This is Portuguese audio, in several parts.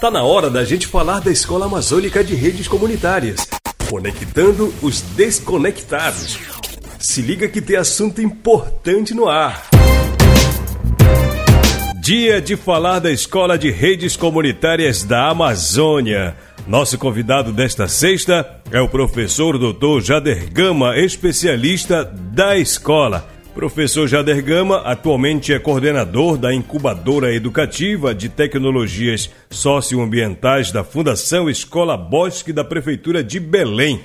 Tá na hora da gente falar da Escola Amazônica de Redes Comunitárias, conectando os desconectados. Se liga que tem assunto importante no ar. Dia de falar da Escola de Redes Comunitárias da Amazônia. Nosso convidado desta sexta é o professor Dr. Jader Gama, especialista da escola. Professor Jader Gama atualmente é coordenador da incubadora educativa de tecnologias socioambientais da Fundação Escola Bosque da Prefeitura de Belém.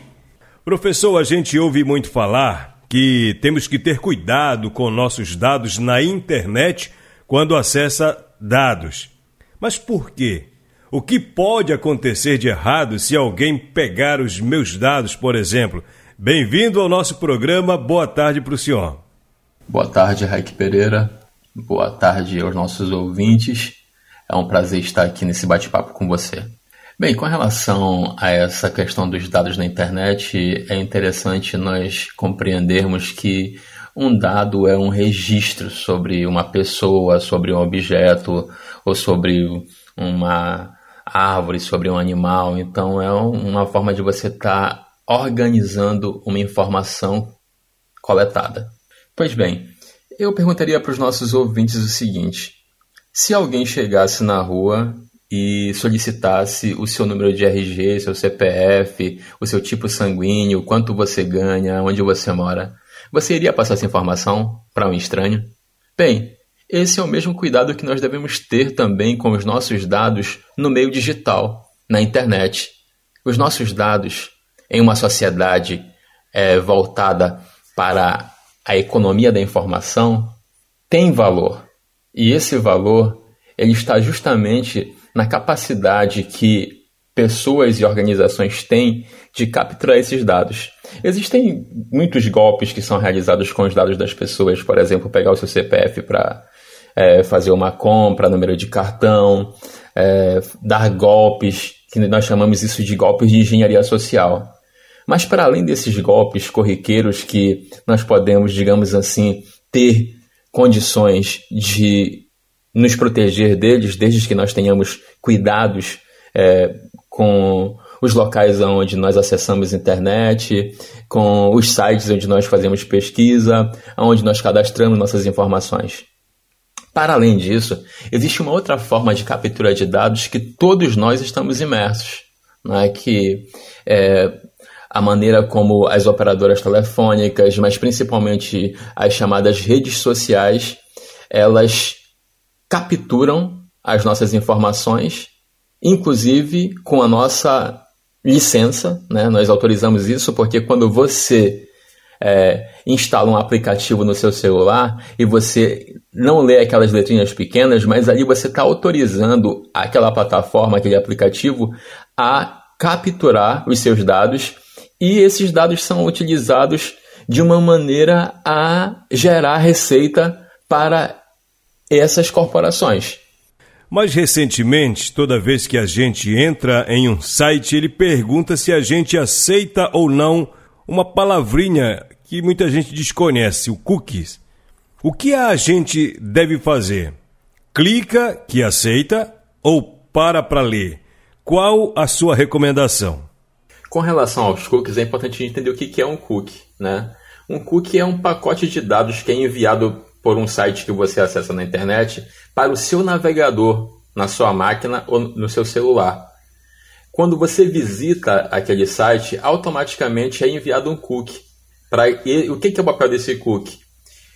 Professor, a gente ouve muito falar que temos que ter cuidado com nossos dados na internet quando acessa dados. Mas por quê? O que pode acontecer de errado se alguém pegar os meus dados, por exemplo? Bem-vindo ao nosso programa. Boa tarde para o senhor. Boa tarde, Raik Pereira. Boa tarde aos nossos ouvintes. É um prazer estar aqui nesse bate-papo com você. Bem, com relação a essa questão dos dados na internet, é interessante nós compreendermos que um dado é um registro sobre uma pessoa, sobre um objeto ou sobre uma árvore, sobre um animal. Então, é uma forma de você estar tá organizando uma informação coletada. Pois bem, eu perguntaria para os nossos ouvintes o seguinte: se alguém chegasse na rua e solicitasse o seu número de RG, seu CPF, o seu tipo sanguíneo, quanto você ganha, onde você mora, você iria passar essa informação para um estranho? Bem, esse é o mesmo cuidado que nós devemos ter também com os nossos dados no meio digital, na internet. Os nossos dados em uma sociedade é, voltada para a economia da informação tem valor. E esse valor ele está justamente na capacidade que pessoas e organizações têm de capturar esses dados. Existem muitos golpes que são realizados com os dados das pessoas, por exemplo, pegar o seu CPF para é, fazer uma compra, número de cartão, é, dar golpes, que nós chamamos isso de golpes de engenharia social. Mas para além desses golpes corriqueiros que nós podemos, digamos assim, ter condições de nos proteger deles, desde que nós tenhamos cuidados é, com os locais onde nós acessamos internet, com os sites onde nós fazemos pesquisa, onde nós cadastramos nossas informações. Para além disso, existe uma outra forma de captura de dados que todos nós estamos imersos, né? que é, a maneira como as operadoras telefônicas, mas principalmente as chamadas redes sociais, elas capturam as nossas informações, inclusive com a nossa licença, né? Nós autorizamos isso porque quando você é, instala um aplicativo no seu celular e você não lê aquelas letrinhas pequenas, mas ali você está autorizando aquela plataforma, aquele aplicativo, a capturar os seus dados e esses dados são utilizados de uma maneira a gerar receita para essas corporações. Mas recentemente, toda vez que a gente entra em um site, ele pergunta se a gente aceita ou não uma palavrinha que muita gente desconhece, o cookies. O que a gente deve fazer? Clica que aceita ou para para ler? Qual a sua recomendação? Com relação aos cookies, é importante entender o que é um cookie. Né? Um cookie é um pacote de dados que é enviado por um site que você acessa na internet para o seu navegador, na sua máquina ou no seu celular. Quando você visita aquele site, automaticamente é enviado um cookie. Pra, o que é o papel desse cookie?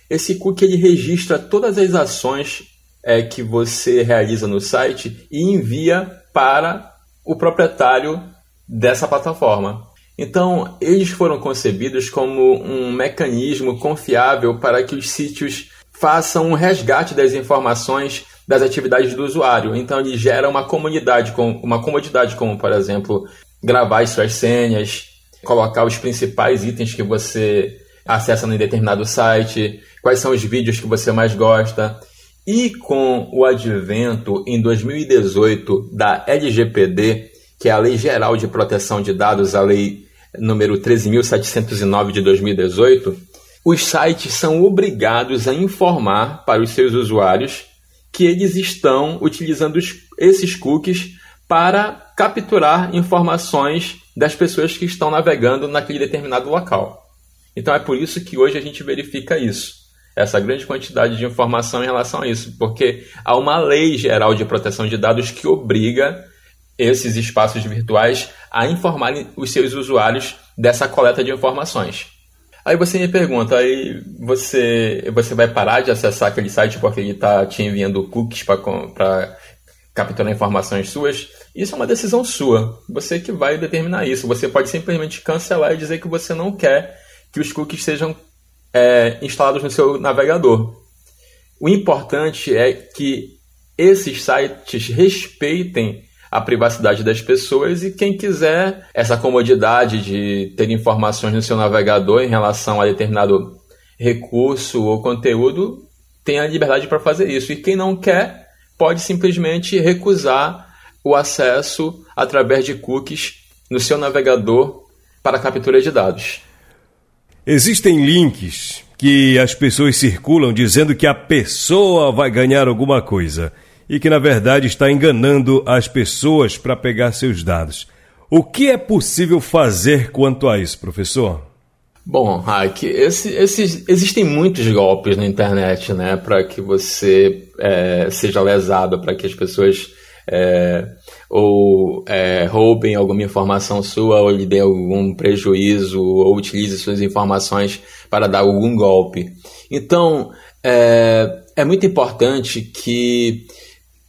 Esse cookie ele registra todas as ações é, que você realiza no site e envia para o proprietário dessa plataforma. Então, eles foram concebidos como um mecanismo confiável para que os sítios façam um resgate das informações das atividades do usuário. Então, ele gera uma comunidade, com uma comodidade, como, por exemplo, gravar as suas senhas, colocar os principais itens que você acessa em determinado site, quais são os vídeos que você mais gosta. E com o advento em 2018 da LGPD, que é a Lei Geral de Proteção de Dados, a Lei número 13.709 de 2018, os sites são obrigados a informar para os seus usuários que eles estão utilizando esses cookies para capturar informações das pessoas que estão navegando naquele determinado local. Então é por isso que hoje a gente verifica isso, essa grande quantidade de informação em relação a isso, porque há uma lei geral de proteção de dados que obriga esses espaços virtuais a informarem os seus usuários dessa coleta de informações. Aí você me pergunta, aí você, você vai parar de acessar aquele site porque ele está te enviando cookies para capturar informações suas? Isso é uma decisão sua. Você que vai determinar isso. Você pode simplesmente cancelar e dizer que você não quer que os cookies sejam é, instalados no seu navegador. O importante é que esses sites respeitem a privacidade das pessoas e quem quiser essa comodidade de ter informações no seu navegador em relação a determinado recurso ou conteúdo tem a liberdade para fazer isso. E quem não quer pode simplesmente recusar o acesso através de cookies no seu navegador para captura de dados. Existem links que as pessoas circulam dizendo que a pessoa vai ganhar alguma coisa e que na verdade está enganando as pessoas para pegar seus dados. O que é possível fazer quanto a isso, professor? Bom, Hack, esse, esses, existem muitos golpes na internet, né, para que você é, seja lesado, para que as pessoas é, ou é, roubem alguma informação sua, ou lhe dê algum prejuízo, ou utilize suas informações para dar algum golpe. Então, é, é muito importante que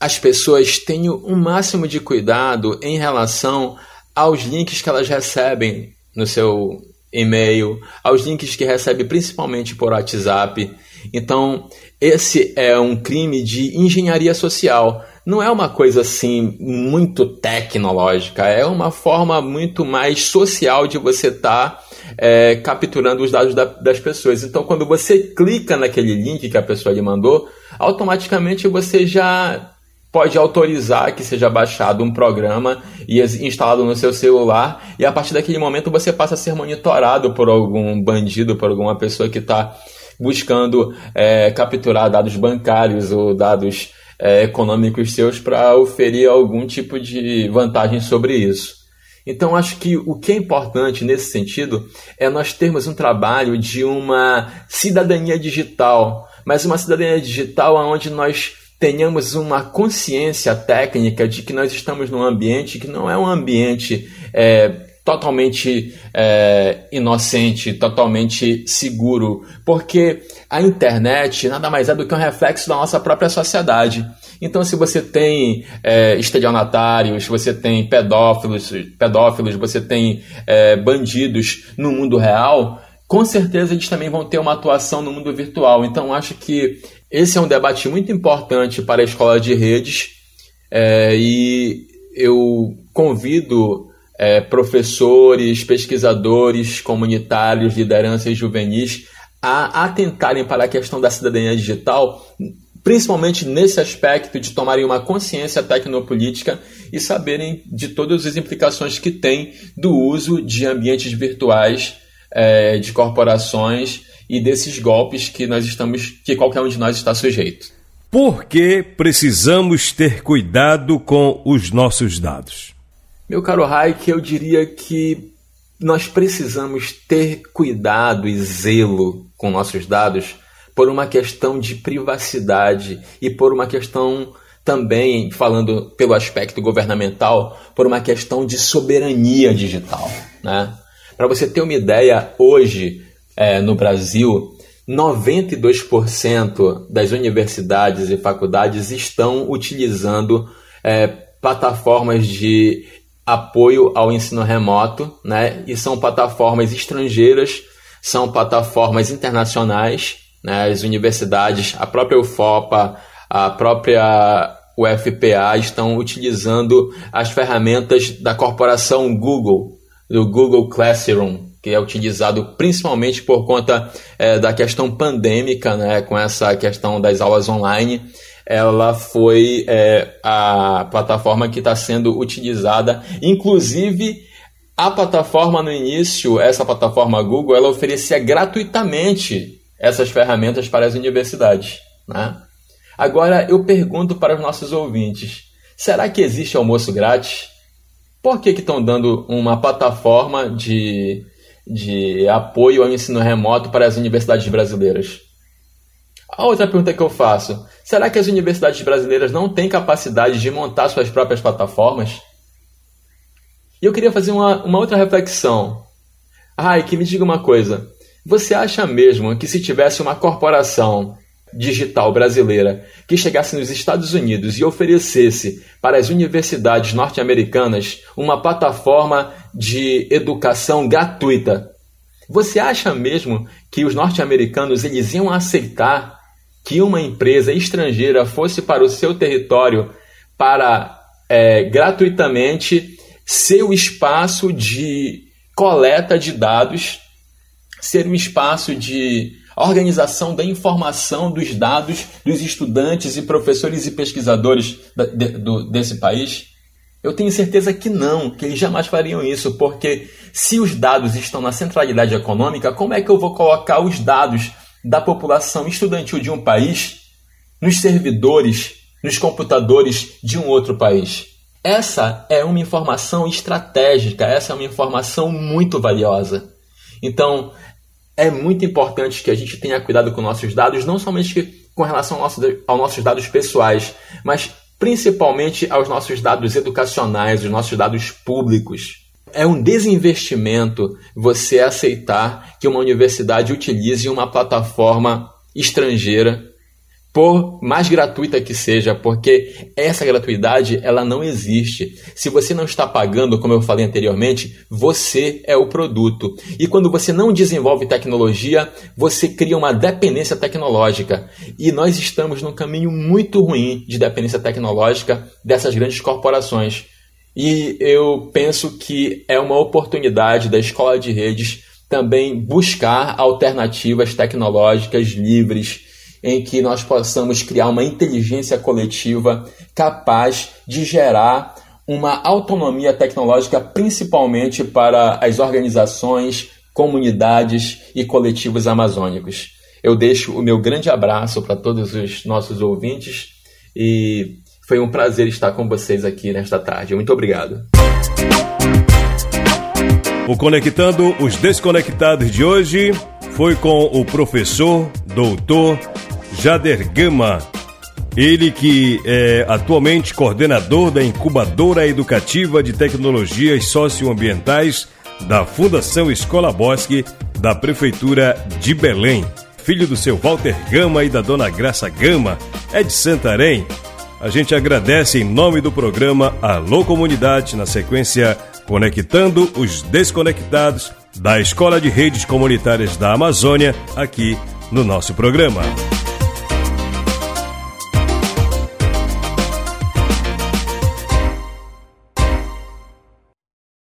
as pessoas tenham o um máximo de cuidado em relação aos links que elas recebem no seu e-mail, aos links que recebem principalmente por WhatsApp. Então, esse é um crime de engenharia social não é uma coisa assim muito tecnológica, é uma forma muito mais social de você estar tá, é, capturando os dados da, das pessoas. Então, quando você clica naquele link que a pessoa lhe mandou, automaticamente você já pode autorizar que seja baixado um programa e instalado no seu celular, e a partir daquele momento você passa a ser monitorado por algum bandido, por alguma pessoa que está buscando é, capturar dados bancários ou dados é, econômicos seus para oferir algum tipo de vantagem sobre isso. Então, acho que o que é importante nesse sentido é nós termos um trabalho de uma cidadania digital, mas uma cidadania digital onde nós tenhamos uma consciência técnica de que nós estamos num ambiente que não é um ambiente é, totalmente é, inocente, totalmente seguro, porque a internet nada mais é do que um reflexo da nossa própria sociedade. Então, se você tem é, estelionatários, você tem pedófilos, pedófilos, você tem é, bandidos no mundo real, com certeza eles também vão ter uma atuação no mundo virtual. Então, acho que esse é um debate muito importante para a escola de redes é, e eu convido é, professores, pesquisadores, comunitários, lideranças juvenis a atentarem para a questão da cidadania digital, principalmente nesse aspecto de tomarem uma consciência tecnopolítica e saberem de todas as implicações que tem do uso de ambientes virtuais é, de corporações e desses golpes que nós estamos, que qualquer um de nós está sujeito. Por que precisamos ter cuidado com os nossos dados? Meu caro Raik, eu diria que nós precisamos ter cuidado e zelo com nossos dados por uma questão de privacidade e por uma questão também, falando pelo aspecto governamental, por uma questão de soberania digital. Né? Para você ter uma ideia, hoje é, no Brasil, 92% das universidades e faculdades estão utilizando é, plataformas de apoio ao ensino remoto, né? E são plataformas estrangeiras, são plataformas internacionais, né? As universidades, a própria UFOPA, a própria UFPA estão utilizando as ferramentas da corporação Google, do Google Classroom, que é utilizado principalmente por conta é, da questão pandêmica, né, com essa questão das aulas online ela foi é, a plataforma que está sendo utilizada. Inclusive, a plataforma no início, essa plataforma Google, ela oferecia gratuitamente essas ferramentas para as universidades. Né? Agora, eu pergunto para os nossos ouvintes: será que existe almoço grátis? Por que estão dando uma plataforma de, de apoio ao ensino remoto para as universidades brasileiras? A outra pergunta que eu faço: será que as universidades brasileiras não têm capacidade de montar suas próprias plataformas? E eu queria fazer uma, uma outra reflexão. Ai, que me diga uma coisa. Você acha mesmo que se tivesse uma corporação digital brasileira que chegasse nos Estados Unidos e oferecesse para as universidades norte-americanas uma plataforma de educação gratuita, você acha mesmo que os norte-americanos eles iam aceitar que uma empresa estrangeira fosse para o seu território para é, gratuitamente ser o espaço de coleta de dados, ser um espaço de organização da informação dos dados dos estudantes e professores e pesquisadores de, do, desse país? Eu tenho certeza que não, que eles jamais fariam isso, porque se os dados estão na centralidade econômica, como é que eu vou colocar os dados da população estudantil de um país nos servidores, nos computadores de um outro país? Essa é uma informação estratégica, essa é uma informação muito valiosa. Então, é muito importante que a gente tenha cuidado com nossos dados, não somente com relação aos nossos dados pessoais, mas principalmente aos nossos dados educacionais, os nossos dados públicos. É um desinvestimento você aceitar que uma universidade utilize uma plataforma estrangeira por mais gratuita que seja, porque essa gratuidade ela não existe. Se você não está pagando, como eu falei anteriormente, você é o produto. E quando você não desenvolve tecnologia, você cria uma dependência tecnológica. E nós estamos num caminho muito ruim de dependência tecnológica dessas grandes corporações. E eu penso que é uma oportunidade da escola de redes também buscar alternativas tecnológicas livres em que nós possamos criar uma inteligência coletiva capaz de gerar uma autonomia tecnológica, principalmente para as organizações, comunidades e coletivos amazônicos. Eu deixo o meu grande abraço para todos os nossos ouvintes e foi um prazer estar com vocês aqui nesta tarde. Muito obrigado. O Conectando os Desconectados de hoje foi com o professor, doutor Jader Gama, ele que é atualmente coordenador da incubadora educativa de tecnologias socioambientais da Fundação Escola Bosque da Prefeitura de Belém. Filho do seu Walter Gama e da dona Graça Gama, é de Santarém. A gente agradece em nome do programa Alô Comunidade, na sequência Conectando os Desconectados da Escola de Redes Comunitárias da Amazônia, aqui no nosso programa.